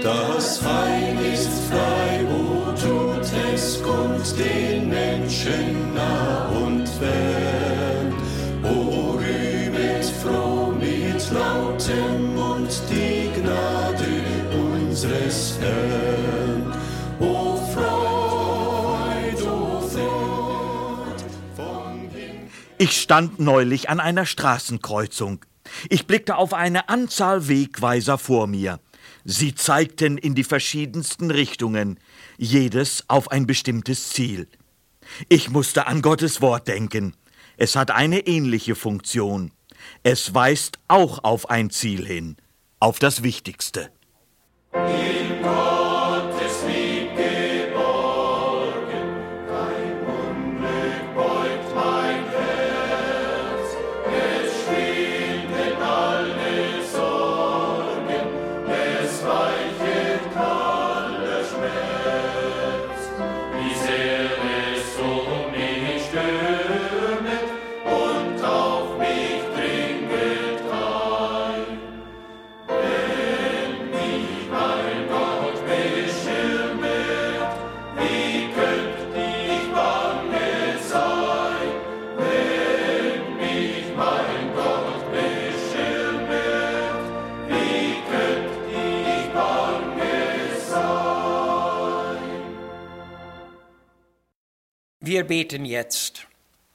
Das Heil ist frei, wo tut es, kommt den Menschen nah und fern. O rühmet froh mit lautem Mund die Gnade unseres Herrn. O Freud, o Freud vom Himmel. Ich stand neulich an einer Straßenkreuzung. Ich blickte auf eine Anzahl Wegweiser vor mir. Sie zeigten in die verschiedensten Richtungen, jedes auf ein bestimmtes Ziel. Ich musste an Gottes Wort denken. Es hat eine ähnliche Funktion. Es weist auch auf ein Ziel hin, auf das Wichtigste. In Gottes Wir beten jetzt.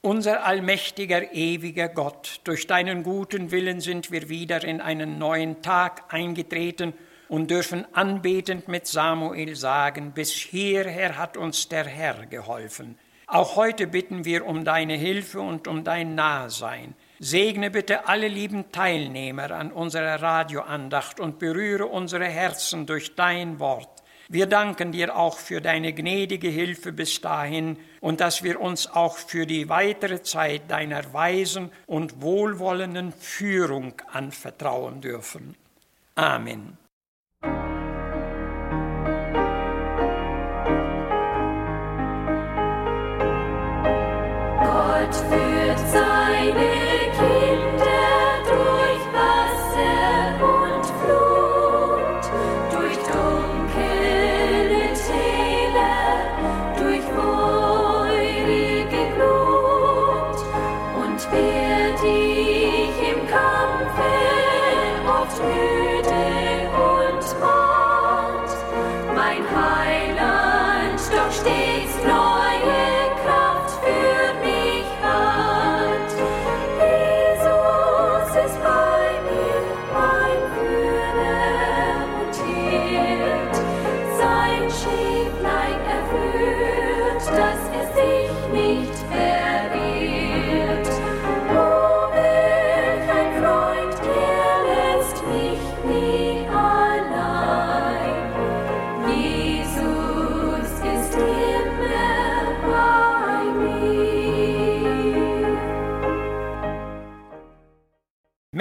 Unser allmächtiger, ewiger Gott, durch deinen guten Willen sind wir wieder in einen neuen Tag eingetreten und dürfen anbetend mit Samuel sagen, bis hierher hat uns der Herr geholfen. Auch heute bitten wir um deine Hilfe und um dein Nahsein. Segne bitte alle lieben Teilnehmer an unserer Radioandacht und berühre unsere Herzen durch dein Wort. Wir danken dir auch für deine gnädige Hilfe bis dahin und dass wir uns auch für die weitere Zeit deiner weisen und wohlwollenden Führung anvertrauen dürfen. Amen. Gott führt oft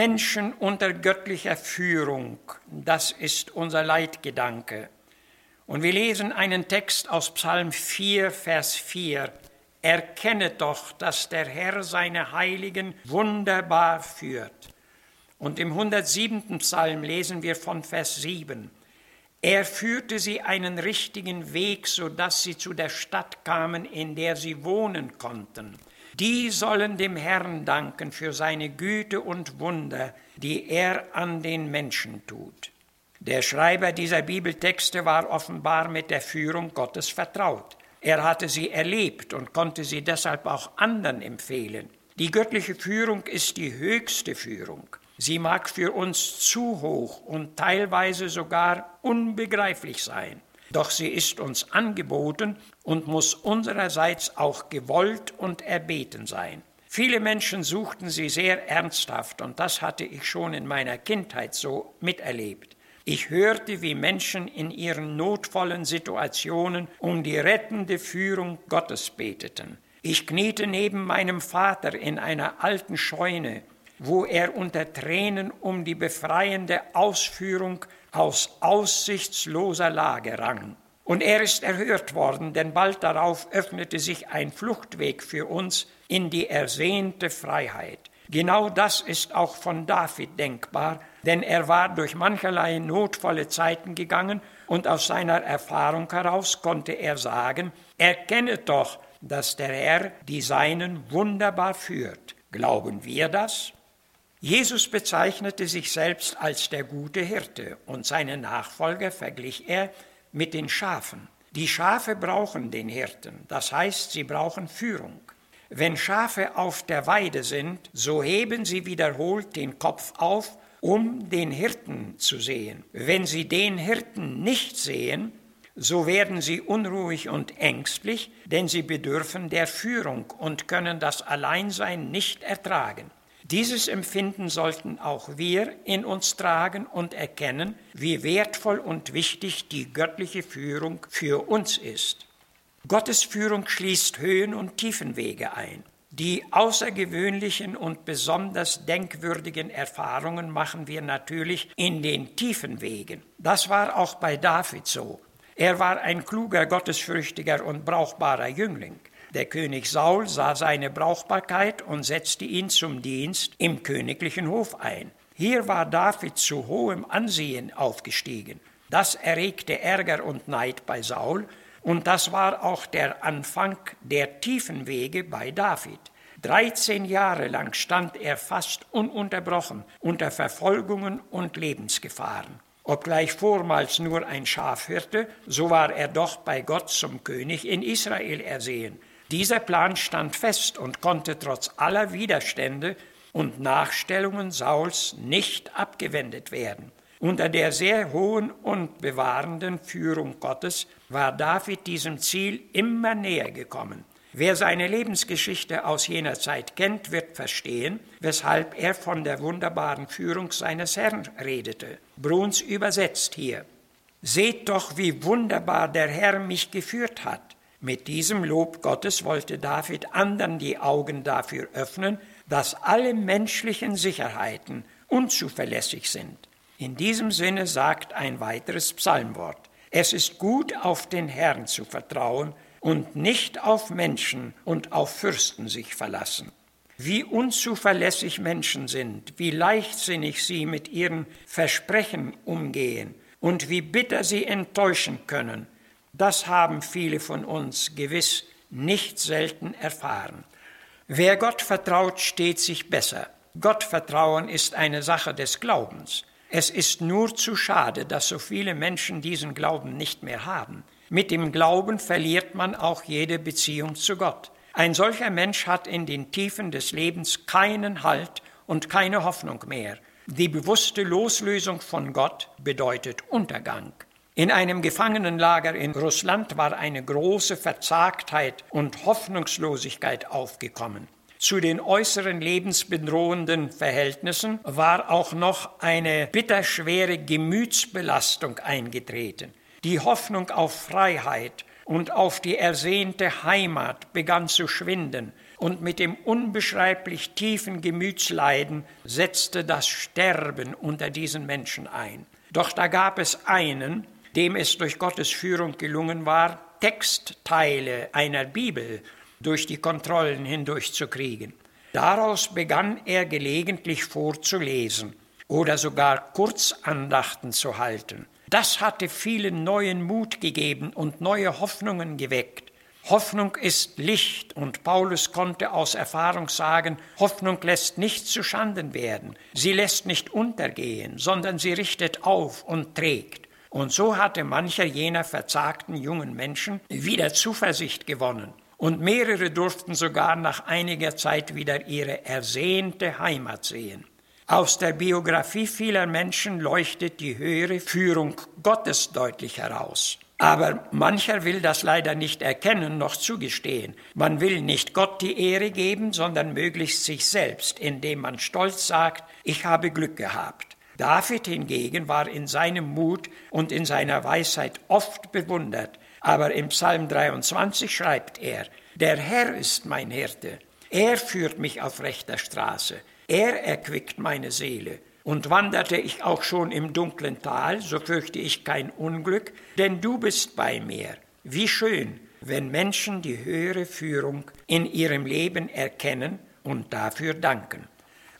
Menschen unter göttlicher Führung, das ist unser Leitgedanke. Und wir lesen einen Text aus Psalm 4, Vers 4. Erkennet doch, dass der Herr seine Heiligen wunderbar führt. Und im 107. Psalm lesen wir von Vers 7. Er führte sie einen richtigen Weg, so dass sie zu der Stadt kamen, in der sie wohnen konnten. Die sollen dem Herrn danken für seine Güte und Wunder, die er an den Menschen tut. Der Schreiber dieser Bibeltexte war offenbar mit der Führung Gottes vertraut. Er hatte sie erlebt und konnte sie deshalb auch anderen empfehlen. Die göttliche Führung ist die höchste Führung. Sie mag für uns zu hoch und teilweise sogar unbegreiflich sein. Doch sie ist uns angeboten und muss unsererseits auch gewollt und erbeten sein. Viele Menschen suchten sie sehr ernsthaft und das hatte ich schon in meiner Kindheit so miterlebt. Ich hörte, wie Menschen in ihren notvollen Situationen um die rettende Führung Gottes beteten. Ich kniete neben meinem Vater in einer alten Scheune, wo er unter Tränen um die befreiende Ausführung aus aussichtsloser Lage rang. Und er ist erhört worden, denn bald darauf öffnete sich ein Fluchtweg für uns in die ersehnte Freiheit. Genau das ist auch von David denkbar, denn er war durch mancherlei notvolle Zeiten gegangen und aus seiner Erfahrung heraus konnte er sagen, erkennet doch, dass der Herr die Seinen wunderbar führt. Glauben wir das? Jesus bezeichnete sich selbst als der gute Hirte und seine Nachfolger verglich er mit den Schafen. Die Schafe brauchen den Hirten, das heißt, sie brauchen Führung. Wenn Schafe auf der Weide sind, so heben sie wiederholt den Kopf auf, um den Hirten zu sehen. Wenn sie den Hirten nicht sehen, so werden sie unruhig und ängstlich, denn sie bedürfen der Führung und können das Alleinsein nicht ertragen. Dieses Empfinden sollten auch wir in uns tragen und erkennen, wie wertvoll und wichtig die göttliche Führung für uns ist. Gottes Führung schließt Höhen und Tiefenwege ein. Die außergewöhnlichen und besonders denkwürdigen Erfahrungen machen wir natürlich in den tiefen Wegen. Das war auch bei David so. Er war ein kluger, gottesfürchtiger und brauchbarer Jüngling. Der König Saul sah seine Brauchbarkeit und setzte ihn zum Dienst im königlichen Hof ein. Hier war David zu hohem Ansehen aufgestiegen. Das erregte Ärger und Neid bei Saul, und das war auch der Anfang der tiefen Wege bei David. Dreizehn Jahre lang stand er fast ununterbrochen unter Verfolgungen und Lebensgefahren. Obgleich vormals nur ein Schafhirte, so war er doch bei Gott zum König in Israel ersehen. Dieser Plan stand fest und konnte trotz aller Widerstände und Nachstellungen Sauls nicht abgewendet werden. Unter der sehr hohen und bewahrenden Führung Gottes war David diesem Ziel immer näher gekommen. Wer seine Lebensgeschichte aus jener Zeit kennt, wird verstehen, weshalb er von der wunderbaren Führung seines Herrn redete. Bruns übersetzt hier. Seht doch, wie wunderbar der Herr mich geführt hat. Mit diesem Lob Gottes wollte David anderen die Augen dafür öffnen, dass alle menschlichen Sicherheiten unzuverlässig sind. In diesem Sinne sagt ein weiteres Psalmwort. Es ist gut, auf den Herrn zu vertrauen und nicht auf Menschen und auf Fürsten sich verlassen. Wie unzuverlässig Menschen sind, wie leichtsinnig sie mit ihren Versprechen umgehen und wie bitter sie enttäuschen können, das haben viele von uns gewiss nicht selten erfahren. Wer Gott vertraut, steht sich besser. Gottvertrauen ist eine Sache des Glaubens. Es ist nur zu schade, dass so viele Menschen diesen Glauben nicht mehr haben. Mit dem Glauben verliert man auch jede Beziehung zu Gott. Ein solcher Mensch hat in den Tiefen des Lebens keinen Halt und keine Hoffnung mehr. Die bewusste Loslösung von Gott bedeutet Untergang. In einem Gefangenenlager in Russland war eine große Verzagtheit und Hoffnungslosigkeit aufgekommen. Zu den äußeren lebensbedrohenden Verhältnissen war auch noch eine bitterschwere Gemütsbelastung eingetreten. Die Hoffnung auf Freiheit und auf die ersehnte Heimat begann zu schwinden, und mit dem unbeschreiblich tiefen Gemütsleiden setzte das Sterben unter diesen Menschen ein. Doch da gab es einen, dem es durch Gottes Führung gelungen war, Textteile einer Bibel durch die Kontrollen hindurchzukriegen. Daraus begann er gelegentlich vorzulesen oder sogar Kurzandachten zu halten. Das hatte vielen neuen Mut gegeben und neue Hoffnungen geweckt. Hoffnung ist Licht und Paulus konnte aus Erfahrung sagen, Hoffnung lässt nicht zu Schanden werden, sie lässt nicht untergehen, sondern sie richtet auf und trägt. Und so hatte mancher jener verzagten jungen Menschen wieder Zuversicht gewonnen. Und mehrere durften sogar nach einiger Zeit wieder ihre ersehnte Heimat sehen. Aus der Biografie vieler Menschen leuchtet die höhere Führung Gottes deutlich heraus. Aber mancher will das leider nicht erkennen noch zugestehen. Man will nicht Gott die Ehre geben, sondern möglichst sich selbst, indem man stolz sagt, ich habe Glück gehabt. David hingegen war in seinem Mut und in seiner Weisheit oft bewundert. Aber im Psalm 23 schreibt er, der Herr ist mein Hirte, er führt mich auf rechter Straße, er erquickt meine Seele. Und wanderte ich auch schon im dunklen Tal, so fürchte ich kein Unglück, denn du bist bei mir. Wie schön, wenn Menschen die höhere Führung in ihrem Leben erkennen und dafür danken.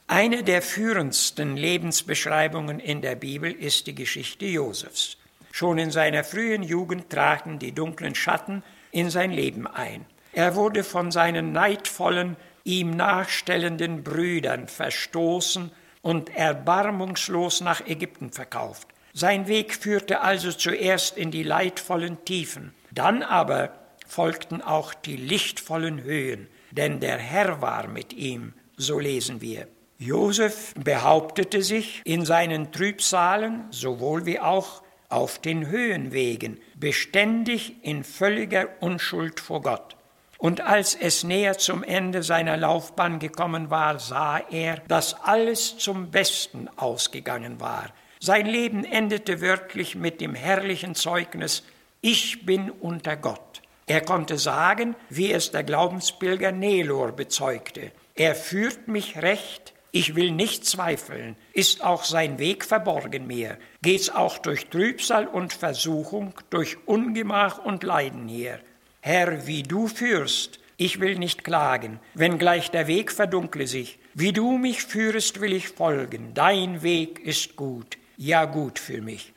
Eine der führendsten Lebensbeschreibungen in der Bibel ist die Geschichte Josefs. Schon in seiner frühen Jugend traten die dunklen Schatten in sein Leben ein. Er wurde von seinen neidvollen, ihm nachstellenden Brüdern verstoßen und erbarmungslos nach Ägypten verkauft. Sein Weg führte also zuerst in die leidvollen Tiefen, dann aber folgten auch die lichtvollen Höhen, denn der Herr war mit ihm, so lesen wir. Josef behauptete sich in seinen Trübsalen sowohl wie auch auf den Höhenwegen, beständig in völliger Unschuld vor Gott. Und als es näher zum Ende seiner Laufbahn gekommen war, sah er, dass alles zum Besten ausgegangen war. Sein Leben endete wörtlich mit dem herrlichen Zeugnis, ich bin unter Gott. Er konnte sagen, wie es der Glaubenspilger Nelor bezeugte, er führt mich recht, ich will nicht zweifeln. Ist auch sein Weg verborgen mir? Geht's auch durch Trübsal und Versuchung, durch Ungemach und Leiden hier? Herr, wie du führst, ich will nicht klagen, wenngleich der Weg verdunkle sich. Wie du mich führest, will ich folgen. Dein Weg ist gut, ja gut für mich.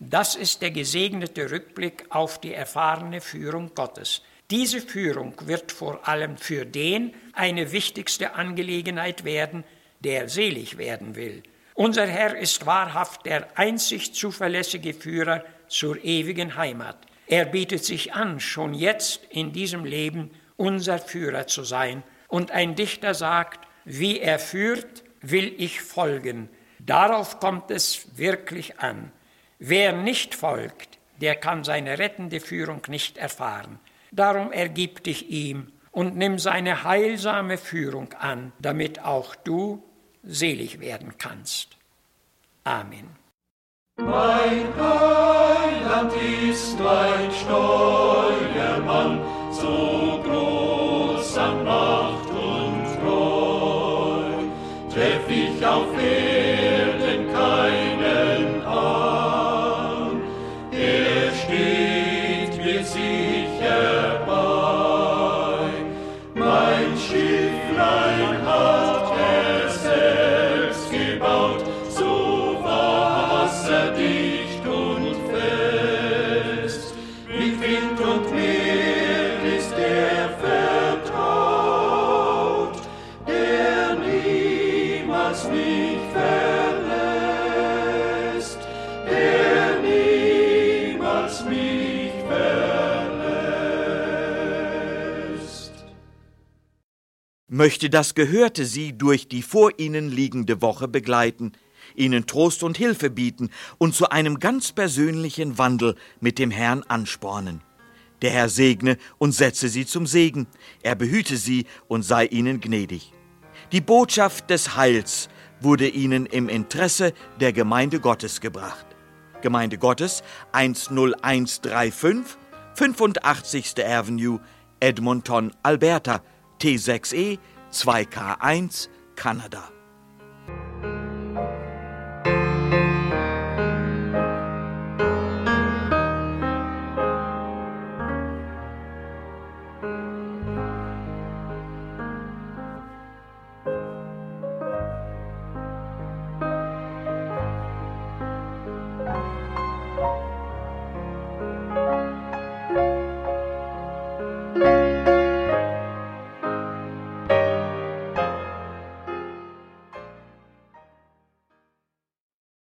Das ist der gesegnete Rückblick auf die erfahrene Führung Gottes. Diese Führung wird vor allem für den eine wichtigste Angelegenheit werden, der selig werden will. Unser Herr ist wahrhaft der einzig zuverlässige Führer zur ewigen Heimat. Er bietet sich an, schon jetzt in diesem Leben unser Führer zu sein. Und ein Dichter sagt, wie er führt, will ich folgen. Darauf kommt es wirklich an. Wer nicht folgt, der kann seine rettende Führung nicht erfahren. Darum ergib dich ihm und nimm seine heilsame Führung an, damit auch du selig werden kannst. Amen. Mein Heiland ist ein Steuermann, so groß an Macht und Treu. Treff ich auf Erden möchte das Gehörte Sie durch die vor Ihnen liegende Woche begleiten, Ihnen Trost und Hilfe bieten und zu einem ganz persönlichen Wandel mit dem Herrn anspornen. Der Herr segne und setze Sie zum Segen, er behüte Sie und sei Ihnen gnädig. Die Botschaft des Heils wurde Ihnen im Interesse der Gemeinde Gottes gebracht. Gemeinde Gottes 10135, 85. Avenue, Edmonton, Alberta, T6E 2K1, Kanada.